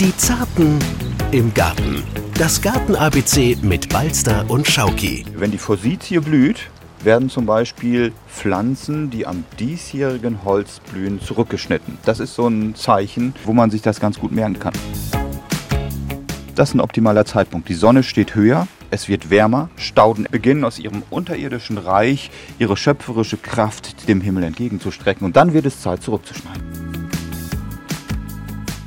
Die Zarten im Garten. Das Garten-ABC mit Balster und Schauki. Wenn die Forsythie blüht, werden zum Beispiel Pflanzen, die am diesjährigen Holz blühen, zurückgeschnitten. Das ist so ein Zeichen, wo man sich das ganz gut merken kann. Das ist ein optimaler Zeitpunkt. Die Sonne steht höher, es wird wärmer, Stauden beginnen aus ihrem unterirdischen Reich ihre schöpferische Kraft dem Himmel entgegenzustrecken und dann wird es Zeit zurückzuschneiden.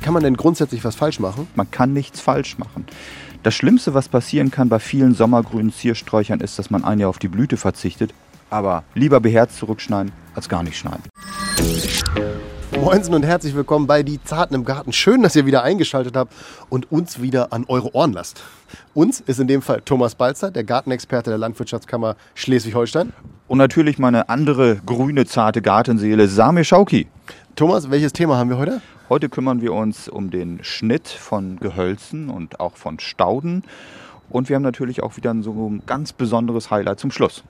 Kann man denn grundsätzlich was falsch machen? Man kann nichts falsch machen. Das Schlimmste, was passieren kann bei vielen sommergrünen Ziersträuchern, ist, dass man ein Jahr auf die Blüte verzichtet. Aber lieber beherzt zurückschneiden, als gar nicht schneiden. Moinsen und herzlich willkommen bei Die Zarten im Garten. Schön, dass ihr wieder eingeschaltet habt und uns wieder an eure Ohren lasst. Uns ist in dem Fall Thomas Balzer, der Gartenexperte der Landwirtschaftskammer Schleswig-Holstein. Und natürlich meine andere grüne, zarte Gartenseele, Samir Schauki. Thomas, welches Thema haben wir heute? Heute kümmern wir uns um den Schnitt von Gehölzen und auch von Stauden. Und wir haben natürlich auch wieder so ein ganz besonderes Highlight zum Schluss.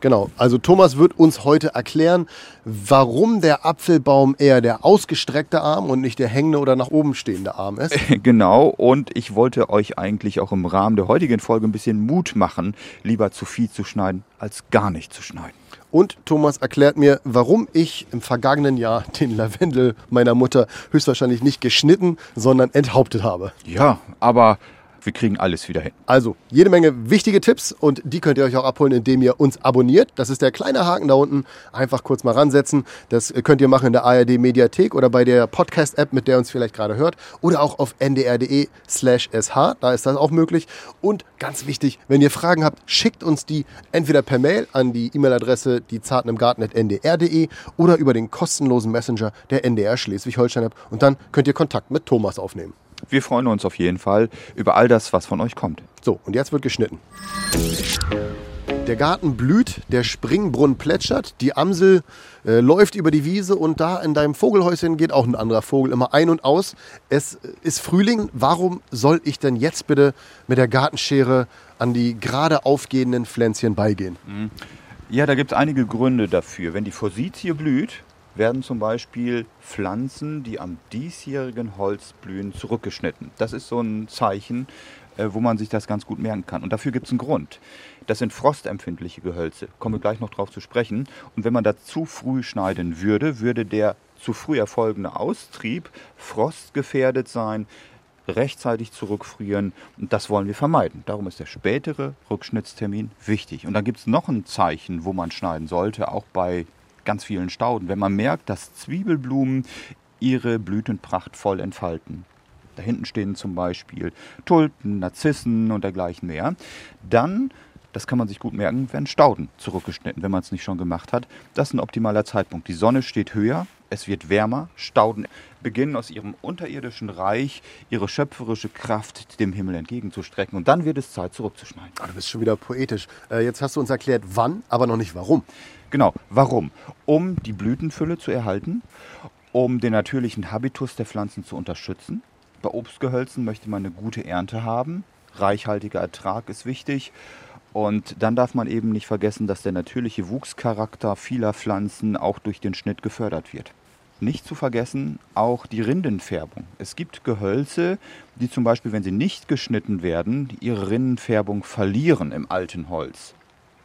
Genau, also Thomas wird uns heute erklären, warum der Apfelbaum eher der ausgestreckte Arm und nicht der hängende oder nach oben stehende Arm ist. Genau, und ich wollte euch eigentlich auch im Rahmen der heutigen Folge ein bisschen Mut machen, lieber zu viel zu schneiden, als gar nicht zu schneiden. Und Thomas erklärt mir, warum ich im vergangenen Jahr den Lavendel meiner Mutter höchstwahrscheinlich nicht geschnitten, sondern enthauptet habe. Ja, aber wir kriegen alles wieder hin. Also, jede Menge wichtige Tipps und die könnt ihr euch auch abholen, indem ihr uns abonniert. Das ist der kleine Haken da unten. Einfach kurz mal ransetzen. Das könnt ihr machen in der ARD Mediathek oder bei der Podcast-App, mit der ihr uns vielleicht gerade hört. Oder auch auf ndr.de slash sh. Da ist das auch möglich. Und ganz wichtig, wenn ihr Fragen habt, schickt uns die entweder per Mail an die E-Mail-Adresse die Garten.ndr.de oder über den kostenlosen Messenger der NDR Schleswig-Holstein-App. Und dann könnt ihr Kontakt mit Thomas aufnehmen. Wir freuen uns auf jeden Fall über all das, was von euch kommt. So, und jetzt wird geschnitten. Der Garten blüht, der Springbrunnen plätschert, die Amsel äh, läuft über die Wiese und da in deinem Vogelhäuschen geht auch ein anderer Vogel immer ein und aus. Es ist Frühling. Warum soll ich denn jetzt bitte mit der Gartenschere an die gerade aufgehenden Pflänzchen beigehen? Ja, da gibt es einige Gründe dafür. Wenn die Forsythie blüht, werden zum Beispiel Pflanzen, die am diesjährigen Holz blühen, zurückgeschnitten. Das ist so ein Zeichen, äh, wo man sich das ganz gut merken kann. Und dafür gibt es einen Grund. Das sind frostempfindliche Gehölze. Kommen wir gleich noch drauf zu sprechen. Und wenn man da zu früh schneiden würde, würde der zu früh erfolgende Austrieb frostgefährdet sein, rechtzeitig zurückfrieren. Und das wollen wir vermeiden. Darum ist der spätere Rückschnittstermin wichtig. Und dann gibt es noch ein Zeichen, wo man schneiden sollte, auch bei ganz vielen Stauden. Wenn man merkt, dass Zwiebelblumen ihre Blütenpracht voll entfalten. Da hinten stehen zum Beispiel Tulpen, Narzissen und dergleichen mehr. Dann, das kann man sich gut merken, werden Stauden zurückgeschnitten, wenn man es nicht schon gemacht hat. Das ist ein optimaler Zeitpunkt. Die Sonne steht höher, es wird wärmer, Stauden beginnen aus ihrem unterirdischen Reich ihre schöpferische Kraft dem Himmel entgegenzustrecken. Und dann wird es Zeit zurückzuschneiden. Ah, du bist schon wieder poetisch. Äh, jetzt hast du uns erklärt, wann, aber noch nicht warum. Genau, warum? Um die Blütenfülle zu erhalten, um den natürlichen Habitus der Pflanzen zu unterstützen. Bei Obstgehölzen möchte man eine gute Ernte haben. Reichhaltiger Ertrag ist wichtig. Und dann darf man eben nicht vergessen, dass der natürliche Wuchscharakter vieler Pflanzen auch durch den Schnitt gefördert wird. Nicht zu vergessen auch die Rindenfärbung. Es gibt Gehölze, die zum Beispiel, wenn sie nicht geschnitten werden, ihre Rindenfärbung verlieren im alten Holz.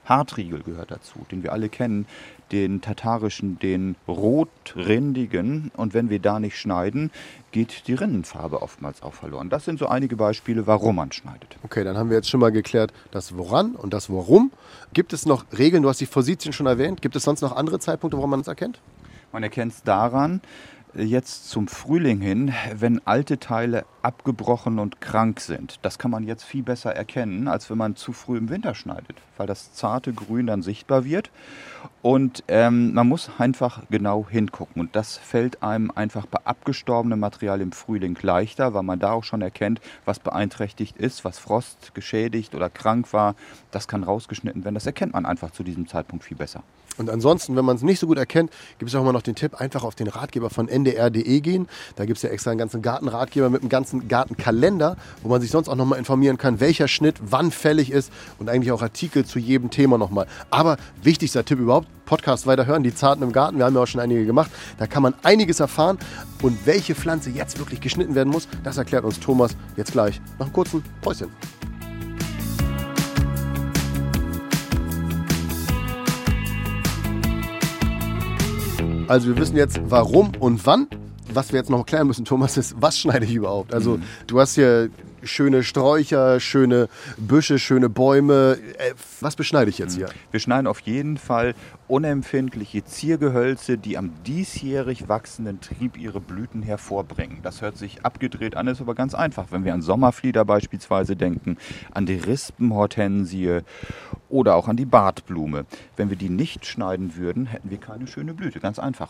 Hartriegel gehört dazu, den wir alle kennen, den tatarischen, den rotrindigen. Und wenn wir da nicht schneiden, geht die Rinnenfarbe oftmals auch verloren. Das sind so einige Beispiele, warum man schneidet. Okay, dann haben wir jetzt schon mal geklärt, das Woran und das Warum. Gibt es noch Regeln? Du hast die Forsythien schon erwähnt. Gibt es sonst noch andere Zeitpunkte, woran man es erkennt? Man erkennt es daran, jetzt zum Frühling hin, wenn alte Teile abgebrochen und krank sind. Das kann man jetzt viel besser erkennen, als wenn man zu früh im Winter schneidet, weil das zarte Grün dann sichtbar wird. Und ähm, man muss einfach genau hingucken. Und das fällt einem einfach bei abgestorbenem Material im Frühling leichter, weil man da auch schon erkennt, was beeinträchtigt ist, was Frost geschädigt oder krank war. Das kann rausgeschnitten werden. Das erkennt man einfach zu diesem Zeitpunkt viel besser. Und ansonsten, wenn man es nicht so gut erkennt, gibt es auch immer noch den Tipp, einfach auf den Ratgeber von ndr.de gehen. Da gibt es ja extra einen ganzen Gartenratgeber mit einem ganzen Gartenkalender, wo man sich sonst auch nochmal informieren kann, welcher Schnitt wann fällig ist und eigentlich auch Artikel zu jedem Thema nochmal. Aber wichtigster Tipp überhaupt, Podcast weiterhören, die Zarten im Garten, wir haben ja auch schon einige gemacht. Da kann man einiges erfahren und welche Pflanze jetzt wirklich geschnitten werden muss, das erklärt uns Thomas jetzt gleich nach einem kurzen Päuschen. Also wir wissen jetzt, warum und wann. Was wir jetzt noch klären müssen, Thomas, ist, was schneide ich überhaupt? Also mhm. du hast hier schöne Sträucher, schöne Büsche, schöne Bäume. Äh, was beschneide ich jetzt hier? Wir schneiden auf jeden Fall unempfindliche Ziergehölze, die am diesjährig wachsenden Trieb ihre Blüten hervorbringen. Das hört sich abgedreht an, ist aber ganz einfach. Wenn wir an Sommerflieder beispielsweise denken, an die Rispenhortensie oder auch an die Bartblume. Wenn wir die nicht schneiden würden, hätten wir keine schöne Blüte. Ganz einfach.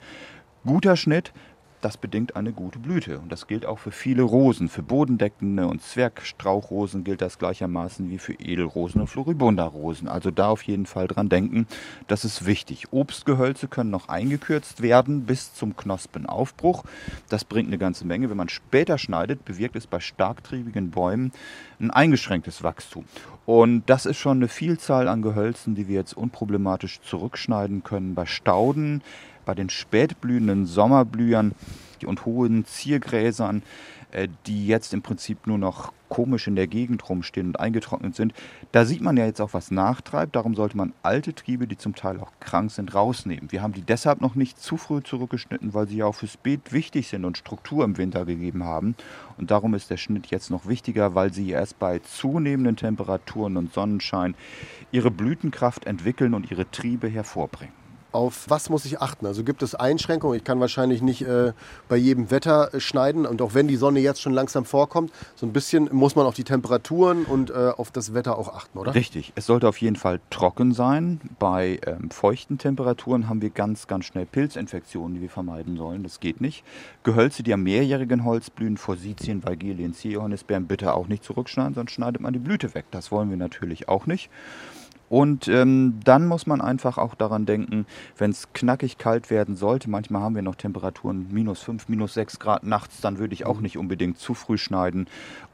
Guter Schnitt das bedingt eine gute Blüte. Und das gilt auch für viele Rosen. Für bodendeckende und Zwergstrauchrosen gilt das gleichermaßen wie für Edelrosen und Floribunda-Rosen. Also da auf jeden Fall dran denken, das ist wichtig. Obstgehölze können noch eingekürzt werden bis zum Knospenaufbruch. Das bringt eine ganze Menge. Wenn man später schneidet, bewirkt es bei starktriebigen Bäumen ein eingeschränktes Wachstum. Und das ist schon eine Vielzahl an Gehölzen, die wir jetzt unproblematisch zurückschneiden können. Bei Stauden bei den spätblühenden Sommerblühern und hohen Ziergräsern, äh, die jetzt im Prinzip nur noch komisch in der Gegend rumstehen und eingetrocknet sind, da sieht man ja jetzt auch, was nachtreibt. Darum sollte man alte Triebe, die zum Teil auch krank sind, rausnehmen. Wir haben die deshalb noch nicht zu früh zurückgeschnitten, weil sie ja auch fürs Beet wichtig sind und Struktur im Winter gegeben haben. Und darum ist der Schnitt jetzt noch wichtiger, weil sie erst bei zunehmenden Temperaturen und Sonnenschein ihre Blütenkraft entwickeln und ihre Triebe hervorbringen auf was muss ich achten? Also gibt es Einschränkungen? Ich kann wahrscheinlich nicht äh, bei jedem Wetter äh, schneiden und auch wenn die Sonne jetzt schon langsam vorkommt, so ein bisschen muss man auf die Temperaturen und äh, auf das Wetter auch achten, oder? Richtig. Es sollte auf jeden Fall trocken sein. Bei ähm, feuchten Temperaturen haben wir ganz, ganz schnell Pilzinfektionen, die wir vermeiden sollen. Das geht nicht. Gehölze, die am mehrjährigen Holz blühen, Forsythien, Weigelien, Zierjohannisbeeren, bitte auch nicht zurückschneiden, sonst schneidet man die Blüte weg. Das wollen wir natürlich auch nicht. Und ähm, dann muss man einfach auch daran denken, wenn es knackig kalt werden sollte, manchmal haben wir noch Temperaturen minus 5, minus 6 Grad nachts, dann würde ich auch mhm. nicht unbedingt zu früh schneiden.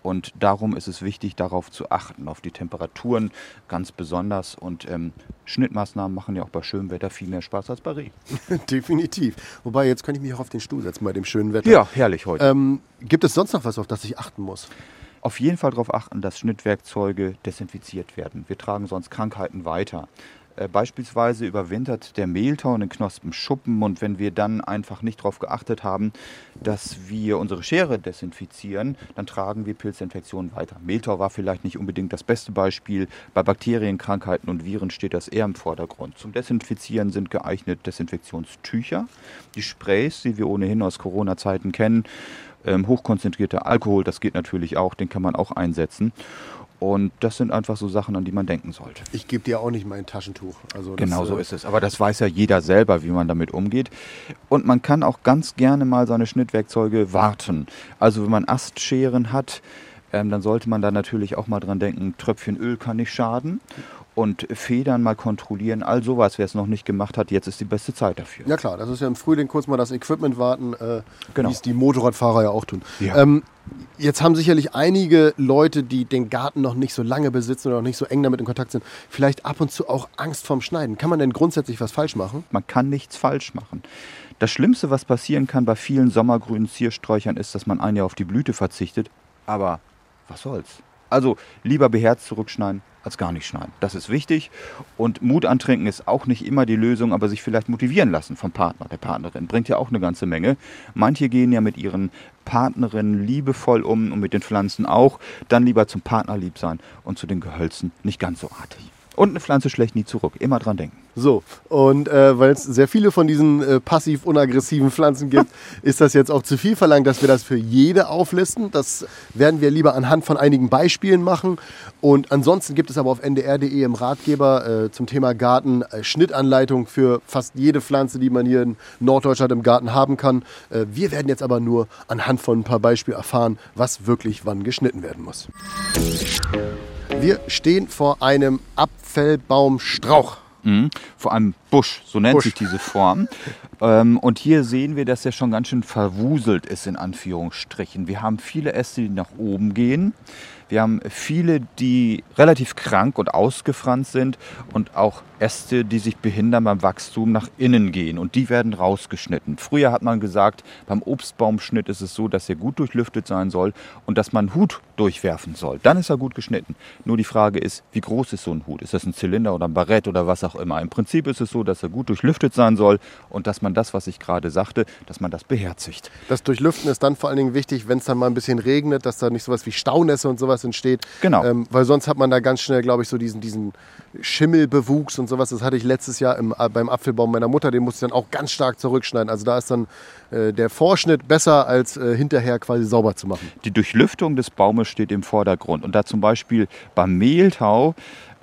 Und darum ist es wichtig, darauf zu achten, auf die Temperaturen ganz besonders. Und ähm, Schnittmaßnahmen machen ja auch bei schönem Wetter viel mehr Spaß als bei Regen. Definitiv. Wobei, jetzt könnte ich mich auch auf den Stuhl setzen bei dem schönen Wetter. Ja, herrlich heute. Ähm, gibt es sonst noch was, auf das ich achten muss? Auf jeden Fall darauf achten, dass Schnittwerkzeuge desinfiziert werden. Wir tragen sonst Krankheiten weiter. Äh, beispielsweise überwintert der Mehltau in Knospen Schuppen und wenn wir dann einfach nicht darauf geachtet haben, dass wir unsere Schere desinfizieren, dann tragen wir Pilzinfektionen weiter. Mehltau war vielleicht nicht unbedingt das beste Beispiel. Bei Bakterienkrankheiten und Viren steht das eher im Vordergrund. Zum Desinfizieren sind geeignet Desinfektionstücher, die Sprays, die wir ohnehin aus Corona-Zeiten kennen, ähm, hochkonzentrierter Alkohol, das geht natürlich auch, den kann man auch einsetzen. Und das sind einfach so Sachen, an die man denken sollte. Ich gebe dir auch nicht mein Taschentuch. Also genau so äh, ist es. Aber das weiß ja jeder selber, wie man damit umgeht. Und man kann auch ganz gerne mal seine Schnittwerkzeuge warten. Also wenn man Astscheren hat, ähm, dann sollte man da natürlich auch mal dran denken, Tröpfchen Öl kann nicht schaden und Federn mal kontrollieren, all sowas, wer es noch nicht gemacht hat, jetzt ist die beste Zeit dafür. Ja klar, das ist ja im Frühling kurz mal das Equipment warten, äh, genau. wie es die Motorradfahrer ja auch tun. Ja. Ähm, jetzt haben sicherlich einige Leute, die den Garten noch nicht so lange besitzen oder noch nicht so eng damit in Kontakt sind, vielleicht ab und zu auch Angst vorm Schneiden. Kann man denn grundsätzlich was falsch machen? Man kann nichts falsch machen. Das Schlimmste, was passieren kann bei vielen sommergrünen Ziersträuchern, ist, dass man ein Jahr auf die Blüte verzichtet. Aber was soll's? Also lieber beherzt zurückschneiden, als gar nicht schneiden. Das ist wichtig. Und Mut antrinken ist auch nicht immer die Lösung, aber sich vielleicht motivieren lassen vom Partner, der Partnerin, bringt ja auch eine ganze Menge. Manche gehen ja mit ihren Partnerinnen liebevoll um und mit den Pflanzen auch. Dann lieber zum Partner lieb sein und zu den Gehölzen nicht ganz so artig. Und eine Pflanze schlecht nie zurück. Immer dran denken. So, und äh, weil es sehr viele von diesen äh, passiv-unaggressiven Pflanzen gibt, ist das jetzt auch zu viel verlangt, dass wir das für jede auflisten. Das werden wir lieber anhand von einigen Beispielen machen. Und ansonsten gibt es aber auf ndr.de im Ratgeber äh, zum Thema Garten äh, Schnittanleitung für fast jede Pflanze, die man hier in Norddeutschland im Garten haben kann. Äh, wir werden jetzt aber nur anhand von ein paar Beispielen erfahren, was wirklich wann geschnitten werden muss. Wir stehen vor einem Apfelbaumstrauch. Mhm. Vor einem Busch, so nennt Busch. sich diese Form. Ähm, und hier sehen wir, dass er schon ganz schön verwuselt ist, in Anführungsstrichen. Wir haben viele Äste, die nach oben gehen. Wir haben viele, die relativ krank und ausgefranst sind und auch Äste, die sich behindern beim Wachstum nach innen gehen und die werden rausgeschnitten. Früher hat man gesagt, beim Obstbaumschnitt ist es so, dass er gut durchlüftet sein soll und dass man einen Hut durchwerfen soll. Dann ist er gut geschnitten. Nur die Frage ist, wie groß ist so ein Hut? Ist das ein Zylinder oder ein Barett oder was auch immer? Im Prinzip ist es so, dass er gut durchlüftet sein soll und dass man das, was ich gerade sagte, dass man das beherzigt. Das Durchlüften ist dann vor allen Dingen wichtig, wenn es dann mal ein bisschen regnet, dass da nicht sowas wie Staunässe und sowas entsteht. Genau. Ähm, weil sonst hat man da ganz schnell, glaube ich, so diesen, diesen Schimmelbewuchs und sowas. Das hatte ich letztes Jahr im, äh, beim Apfelbaum meiner Mutter. Den musste ich dann auch ganz stark zurückschneiden. Also da ist dann äh, der Vorschnitt besser, als äh, hinterher quasi sauber zu machen. Die Durchlüftung des Baumes steht im Vordergrund. Und da zum Beispiel beim Mehltau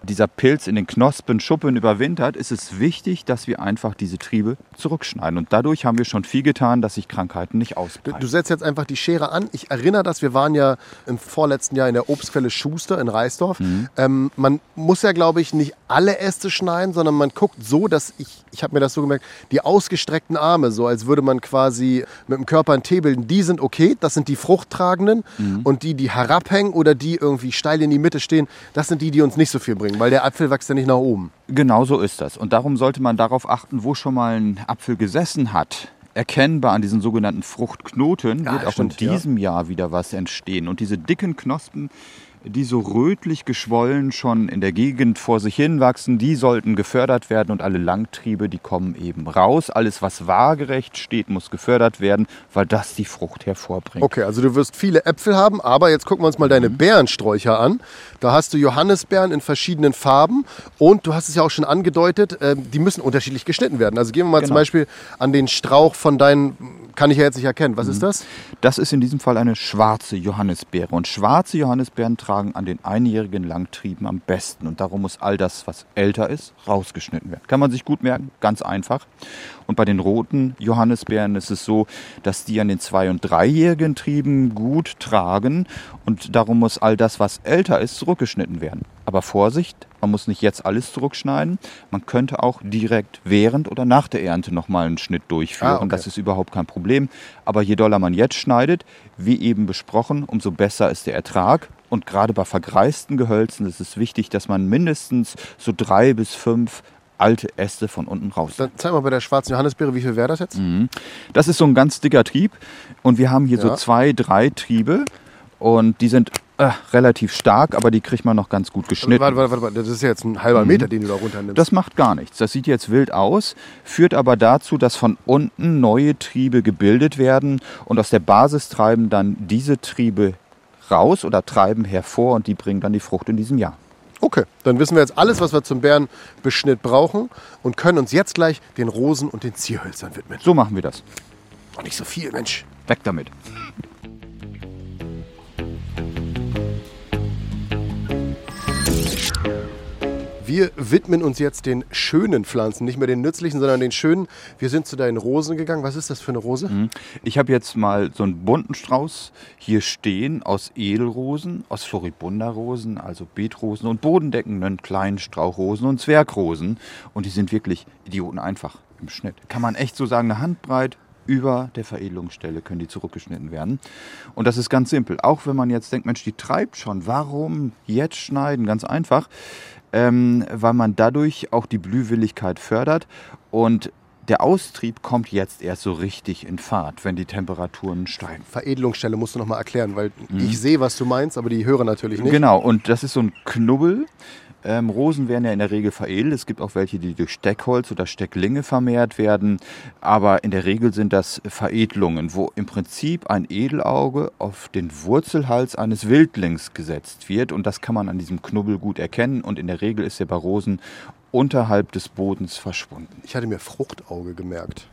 dieser Pilz in den Knospen, Schuppen überwintert, ist es wichtig, dass wir einfach diese Triebe zurückschneiden. Und dadurch haben wir schon viel getan, dass sich Krankheiten nicht ausbreiten. du setzt jetzt einfach die Schere an. Ich erinnere das, wir waren ja im vorletzten Jahr in der Obstquelle Schuster in Reisdorf. Ähm, man muss ja, glaube ich, nicht alle Äste schneiden, sondern man guckt so, dass ich, ich habe mir das so gemerkt, die ausgestreckten Arme, so als würde man quasi mit dem Körper einen Tee bilden, die sind okay, das sind die fruchttragenden. Und die, die herabhängen oder die irgendwie steil in die Mitte stehen, das sind die, die uns nicht so viel bringen, weil der Apfel wächst ja nicht nach oben. Genau so ist das. Und darum sollte man darauf achten, wo schon mal ein Apfel gesessen hat. Erkennbar an diesen sogenannten Fruchtknoten Ja, wird auch stimmt, in ja. diesem Jahr wieder was entstehen. Und diese dicken Knospen, die so rötlich geschwollen schon in der Gegend vor sich hin wachsen, die sollten gefördert werden und alle Langtriebe, die kommen eben raus. Alles, was waagerecht steht, muss gefördert werden, weil das die Frucht hervorbringt. Okay, also du wirst viele Äpfel haben, aber jetzt gucken wir uns mal deine Beerensträucher an. Da hast du Johannisbeeren in verschiedenen Farben und du hast es ja auch schon angedeutet, ähm, die müssen unterschiedlich geschnitten werden. Also gehen wir mal zum Genau. Beispiel an den Strauch von deinen, kann ich ja jetzt nicht erkennen. Was ist das? Das ist in diesem Fall eine schwarze Johannisbeere. Und schwarze Johannisbeeren tragen an den einjährigen Langtrieben am besten. Und darum muss all das, was älter ist, rausgeschnitten werden. Kann man sich gut merken, ganz einfach. Und bei den roten Johannisbeeren ist es so, dass die an den zwei- und dreijährigen Trieben gut tragen. Und darum muss all das, was älter ist, zurückgeschnitten werden. Aber Vorsicht, man muss nicht jetzt alles zurückschneiden. Man könnte auch direkt während oder nach der Ernte nochmal einen Schnitt durchführen. Ah, okay. Das ist überhaupt kein Problem. Aber je doller man jetzt schneidet, wie eben besprochen, umso besser ist der Ertrag. Und gerade bei vergreisten Gehölzen ist es wichtig, dass man mindestens so drei bis fünf alte Äste von unten raus. Dann zeig mal bei der schwarzen Johannisbeere, wie viel wäre das jetzt? Das ist so ein ganz dicker Trieb. Und wir haben hier Ja. so zwei, drei Triebe. Und die sind äh, relativ stark, aber die kriegt man noch ganz gut geschnitten. Warte, warte, warte, warte, das ist jetzt ein halber Meter, den du da runternimmst. Das macht gar nichts. Das sieht jetzt wild aus, führt aber dazu, dass von unten neue Triebe gebildet werden und aus der Basis treiben dann diese Triebe raus oder treiben hervor und die bringen dann die Frucht in diesem Jahr. Okay, dann wissen wir jetzt alles, was wir zum Bärenbeschnitt brauchen und können uns jetzt gleich den Rosen und den Zierhölzern widmen. So machen wir das. Noch nicht so viel, Mensch. Weg damit. Wir widmen uns jetzt den schönen Pflanzen, nicht mehr den nützlichen, sondern den schönen. Wir sind zu deinen Rosen gegangen. Was ist das für eine Rose? Ich habe jetzt mal so einen bunten Strauß hier stehen aus Edelrosen, aus Floribunderrosen, also Beetrosen und bodendeckenden kleinen Strauchrosen und Zwergrosen. Und die sind wirklich Idioten einfach im Schnitt. Kann man echt so sagen, eine Handbreit über der Veredelungsstelle können die zurückgeschnitten werden. Und das ist ganz simpel. Auch wenn man jetzt denkt, Mensch, die treibt schon, warum jetzt schneiden? Ganz einfach, ähm, weil man dadurch auch die Blühwilligkeit fördert und der Austrieb kommt jetzt erst so richtig in Fahrt, wenn die Temperaturen steigen. Veredelungsstelle musst du noch mal erklären, weil ich sehe, was du meinst, aber die hören natürlich nicht. Genau, und das ist so ein Knubbel. Ähm, Rosen werden ja in der Regel veredelt. Es gibt auch welche, die durch Steckholz oder Stecklinge vermehrt werden. Aber in der Regel sind das Veredelungen, wo im Prinzip ein Edelauge auf den Wurzelhals eines Wildlings gesetzt wird. Und das kann man an diesem Knubbel gut erkennen. Und in der Regel ist er bei Rosen unterhalb des Bodens verschwunden. Ich hatte mir Fruchtauge gemerkt.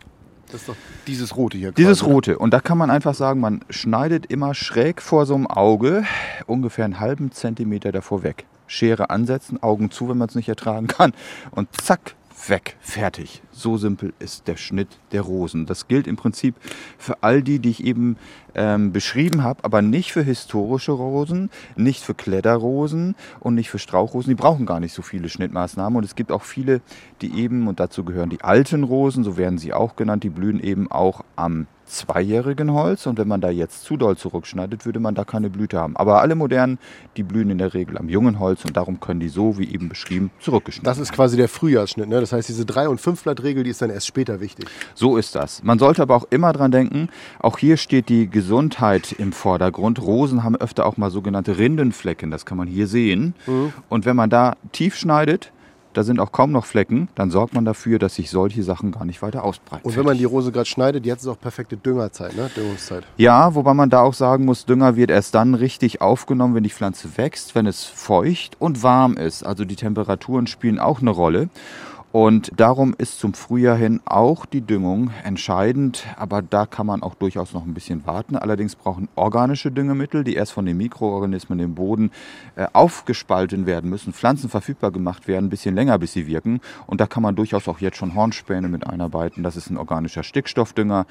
Das ist doch dieses rote hier. Dieses quasi. rote. Und da kann man einfach sagen, man schneidet immer schräg vor so einem Auge ungefähr einen halben Zentimeter davor weg. Schere ansetzen, Augen zu, wenn man es nicht ertragen kann. Und zack, weg, fertig. So simpel ist der Schnitt der Rosen. Das gilt im Prinzip für all die, die ich eben ähm, beschrieben habe, aber nicht für historische Rosen, nicht für Kletterrosen und nicht für Strauchrosen. Die brauchen gar nicht so viele Schnittmaßnahmen. Und es gibt auch viele, die eben, und dazu gehören die alten Rosen, so werden sie auch genannt, die blühen eben auch am zweijährigen Holz und wenn man da jetzt zu doll zurückschneidet, würde man da keine Blüte haben. Aber alle modernen, die blühen in der Regel am jungen Holz und darum können die so, wie eben beschrieben, zurückgeschnitten Das ist quasi der Frühjahrsschnitt. Ne? Das heißt, diese Drei- und Fünfblattregel, die ist dann erst später wichtig. So ist das. Man sollte aber auch immer dran denken, auch hier steht die Gesundheit im Vordergrund. Rosen haben öfter auch mal sogenannte Rindenflecken, das kann man hier sehen. Und wenn man da tief schneidet, da sind auch kaum noch Flecken, dann sorgt man dafür, dass sich solche Sachen gar nicht weiter ausbreiten. Und wenn man die Rose gerade schneidet, jetzt ist auch perfekte Düngerzeit, ne? Düngungszeit. Ja, wobei man da auch sagen muss, Dünger wird erst dann richtig aufgenommen, wenn die Pflanze wächst, wenn es feucht und warm ist. Also die Temperaturen spielen auch eine Rolle. Und darum ist zum Frühjahr hin auch die Düngung entscheidend, aber da kann man auch durchaus noch ein bisschen warten. Allerdings brauchen organische Düngemittel, die erst von den Mikroorganismen im Boden äh, aufgespalten werden müssen, Pflanzen verfügbar gemacht werden, ein bisschen länger, bis sie wirken. Und da kann man durchaus auch jetzt schon Hornspäne mit einarbeiten. Das ist ein organischer Stickstoffdünger.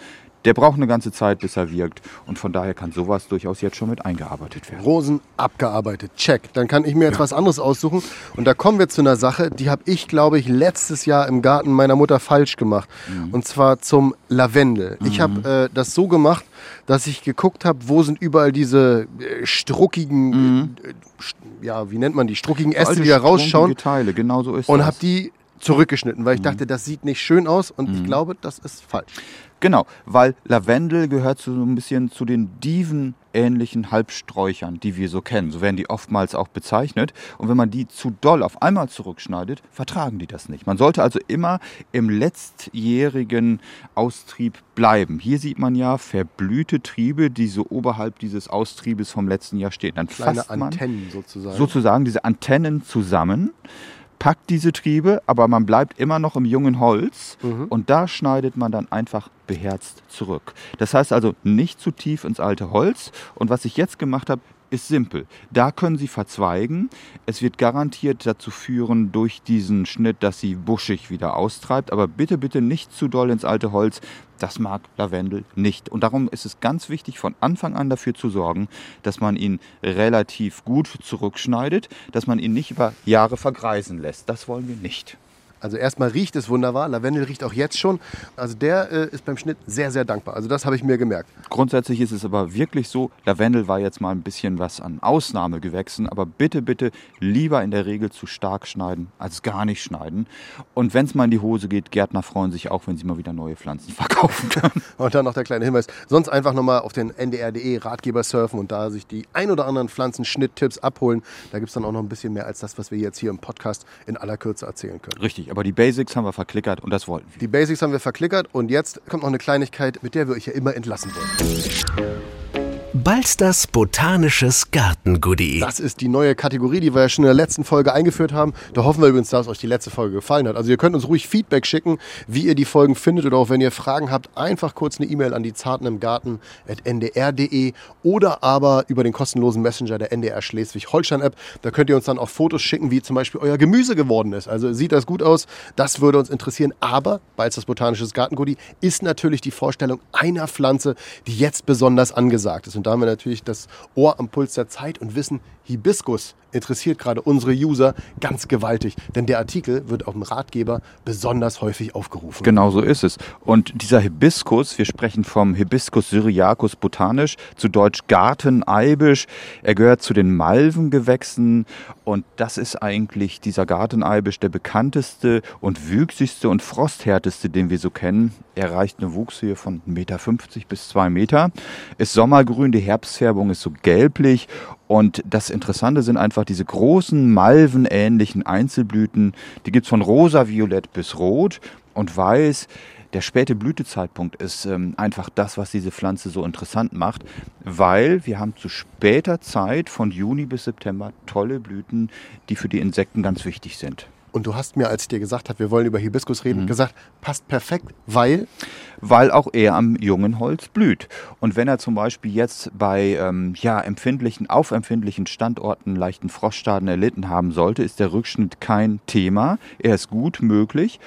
Der braucht eine ganze Zeit, bis er wirkt. Und von daher kann sowas durchaus jetzt schon mit eingearbeitet werden. Rosen abgearbeitet, check. Dann kann ich mir jetzt was anderes aussuchen. Und da kommen wir zu einer Sache, die habe ich, glaube ich, letztes Jahr im Garten meiner Mutter falsch gemacht. Und zwar zum Lavendel. Ich habe äh, das so gemacht, dass ich geguckt habe, wo sind überall diese äh, struckigen, äh, st- ja, wie nennt man die, struckigen Äste, die da rausschauen. Teile, genau so ist Und habe die zurückgeschnitten, weil ich dachte, das sieht nicht schön aus. Und ich glaube, das ist falsch. Genau, weil Lavendel gehört so ein bisschen zu den Diven-ähnlichen Halbsträuchern, die wir so kennen. So werden die oftmals auch bezeichnet. Und wenn man die zu doll auf einmal zurückschneidet, vertragen die das nicht. Man sollte also immer im letztjährigen Austrieb bleiben. Hier sieht man ja verblühte Triebe, die so oberhalb dieses Austriebes vom letzten Jahr stehen. Dann Kleine fasst man Antennen sozusagen. sozusagen diese Antennen zusammen, packt diese Triebe, aber man bleibt immer noch im jungen Holz und da schneidet man dann einfach beherzt zurück. Das heißt also nicht zu tief ins alte Holz und was ich jetzt gemacht habe, ist simpel. Da können Sie verzweigen. Es wird garantiert dazu führen, durch diesen Schnitt, dass sie buschig wieder austreibt. Aber bitte, bitte nicht zu doll ins alte Holz. Das mag Lavendel nicht. Und darum ist es ganz wichtig, von Anfang an dafür zu sorgen, dass man ihn relativ gut zurückschneidet, dass man ihn nicht über Jahre vergreisen lässt. Das wollen wir nicht. Also erstmal riecht es wunderbar. Lavendel riecht auch jetzt schon. Also der äh, ist beim Schnitt sehr, sehr dankbar. Also das habe ich mir gemerkt. Grundsätzlich ist es aber wirklich so, Lavendel war jetzt mal ein bisschen was an Ausnahmegewächsen, aber bitte, bitte lieber in der Regel zu stark schneiden als gar nicht schneiden. Und wenn es mal in die Hose geht, Gärtner freuen sich auch, wenn sie mal wieder neue Pflanzen verkaufen können. Und dann noch der kleine Hinweis. Sonst einfach nochmal auf den ndr.de Ratgeber surfen und da sich die ein oder anderen Pflanzenschnitttipps abholen. Da gibt es dann auch noch ein bisschen mehr als das, was wir jetzt hier im Podcast in aller Kürze erzählen können. Richtig, aber die Basics haben wir verklickert und das wollten wir. Die Basics haben wir verklickert und jetzt kommt noch eine Kleinigkeit, mit der wir euch ja immer entlassen wollen. Balsters botanisches Gartengoodie. Das ist die neue Kategorie, die wir ja schon in der letzten Folge eingeführt haben. Da hoffen wir übrigens, dass euch die letzte Folge gefallen hat. Also ihr könnt uns ruhig Feedback schicken, wie ihr die Folgen findet oder auch wenn ihr Fragen habt, einfach kurz eine E-Mail an die Zarten im Garten ndr.de oder aber über den kostenlosen Messenger der NDR Schleswig-Holstein-App. Da könnt ihr uns dann auch Fotos schicken, wie zum Beispiel euer Gemüse geworden ist. Also sieht das gut aus? Das würde uns interessieren. Aber das botanisches Gartengoodie ist natürlich die Vorstellung einer Pflanze, die jetzt besonders angesagt ist. Und da haben wir natürlich das Ohr am Puls der Zeit und wissen, Hibiskus interessiert gerade unsere User ganz gewaltig. Denn der Artikel wird auf dem Ratgeber besonders häufig aufgerufen. Genau so ist es. Und dieser Hibiskus, wir sprechen vom Hibiscus syriacus botanisch, zu Deutsch Garteneibisch. Er gehört zu den Malvengewächsen und das ist eigentlich dieser Garteneibisch der bekannteste und wüchsigste und frosthärteste, den wir so kennen. Er erreicht eine Wuchshöhe von 1,50 Meter bis 2 Meter. Ist sommergrün, die Herbstfärbung ist so gelblich und das Interessante sind einfach diese großen malvenähnlichen Einzelblüten. Die gibt es von rosa, violett bis rot und weiß. Der späte Blütezeitpunkt ist ähm, einfach das, was diese Pflanze so interessant macht, weil wir haben zu später Zeit von Juni bis September tolle Blüten, die für die Insekten ganz wichtig sind. Und du hast mir, als ich dir gesagt habe, wir wollen über Hibiskus reden, gesagt, passt perfekt, weil weil auch er am jungen Holz blüht. Und wenn er zum Beispiel jetzt bei ähm, ja, empfindlichen, auf empfindlichen Standorten leichten Froststaden erlitten haben sollte, ist der Rückschnitt kein Thema. Er ist gut möglich.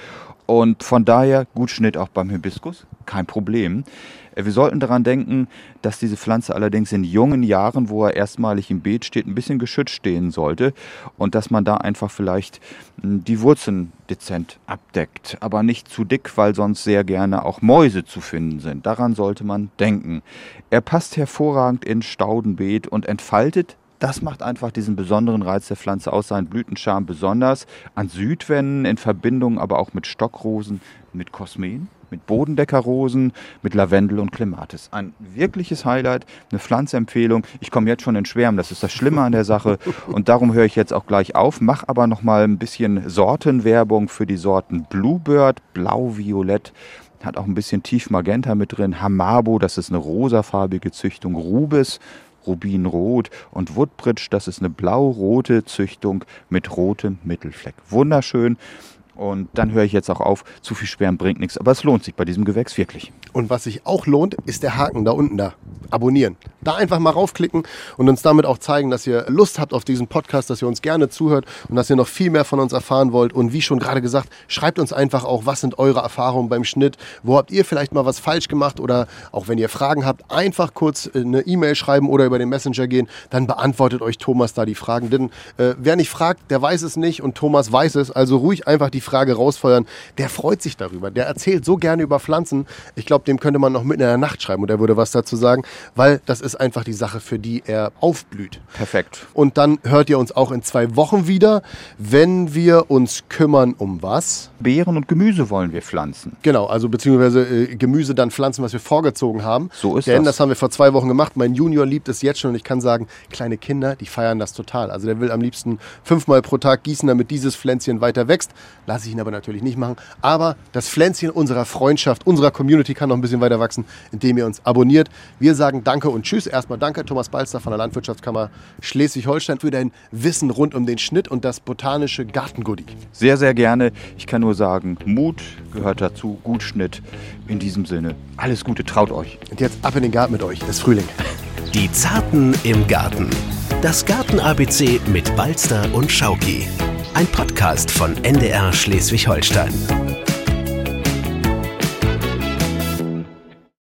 Und von daher gut Schnitt auch beim Hibiskus, kein Problem. Äh, Wir sollten daran denken, dass diese Pflanze allerdings in jungen Jahren, wo er erstmalig im Beet steht, ein bisschen geschützt stehen sollte und dass man da einfach vielleicht mh, die Wurzeln dezent abdeckt, aber nicht zu dick, weil sonst sehr gerne auch Mäuse zu finden sind. Daran sollte man denken. Er passt hervorragend ins Staudenbeet und entfaltet das macht einfach diesen besonderen Reiz der Pflanze aus, seinen Blütenscham besonders an Südwänden in Verbindung aber auch mit Stockrosen, mit Kosmen, mit Bodendeckerrosen, mit Lavendel und Clematis. Ein wirkliches Highlight, eine Pflanzempfehlung. Ich komme jetzt schon in Schwärmen, das ist das Schlimme an der Sache und darum höre ich jetzt auch gleich auf, mach aber noch mal ein bisschen Sortenwerbung für die Sorten Bluebird, Blau-Violett, hat auch ein bisschen Tiefmagenta mit drin, Hamabo, das ist eine rosafarbige Züchtung, Rubis, Rubinrot und Woodbridge, das ist eine blau-rote Züchtung mit rotem Mittelfleck. Wunderschön. Und dann höre ich jetzt auch auf. Zu viel Schwärmen bringt nichts. Aber es lohnt sich bei diesem Gewächs wirklich. Und was sich auch lohnt, ist der Haken da unten da. Abonnieren. Da einfach mal raufklicken und uns damit auch zeigen, dass ihr Lust habt auf diesen Podcast, dass ihr uns gerne zuhört und dass ihr noch viel mehr von uns erfahren wollt. Und wie schon gerade gesagt, schreibt uns einfach auch, was sind eure Erfahrungen beim Schnitt? Wo habt ihr vielleicht mal was falsch gemacht? Oder auch wenn ihr Fragen habt, einfach kurz äh, eine E-Mail schreiben oder über den Messenger gehen. Dann beantwortet euch Thomas da die Fragen. Denn äh, wer nicht fragt, der weiß es nicht und Thomas weiß es. Also ruhig einfach die Frage rausfeuern. Der freut sich darüber. Der erzählt so gerne über Pflanzen. Ich glaube, dem könnte man noch mitten in der Nacht schreiben und er würde was dazu sagen, weil das ist einfach die Sache, für die er aufblüht. Perfekt. Und dann hört ihr uns auch in zwei Wochen wieder, wenn wir uns kümmern um was? Beeren und Gemüse wollen wir pflanzen. Genau, also beziehungsweise äh, Gemüse dann pflanzen, was wir vorgezogen haben. So ist Denn das. das haben wir vor zwei Wochen gemacht. Mein Junior liebt es jetzt schon und ich kann sagen, kleine Kinder, die feiern das total. Also der will am liebsten fünfmal pro Tag gießen, damit dieses Pflänzchen weiter wächst. Lasse ich ihn aber natürlich nicht machen. Aber das Pflänzchen unserer Freundschaft, unserer Community kann noch ein bisschen weiter wachsen, indem ihr uns abonniert. Wir sagen Danke und Tschüss. Erstmal danke Thomas Balster von der Landwirtschaftskammer Schleswig-Holstein für dein Wissen rund um den Schnitt und das botanische Gartengoodie. Sehr, sehr gerne. Ich kann nur sagen, Mut gehört dazu, Gutschnitt. In diesem Sinne, alles Gute, traut euch. Und jetzt ab in den Garten mit euch. Es ist Frühling. Die Zarten im Garten. Das Garten-ABC mit Balster und Schauki. Ein Podcast von NDR Schleswig-Holstein.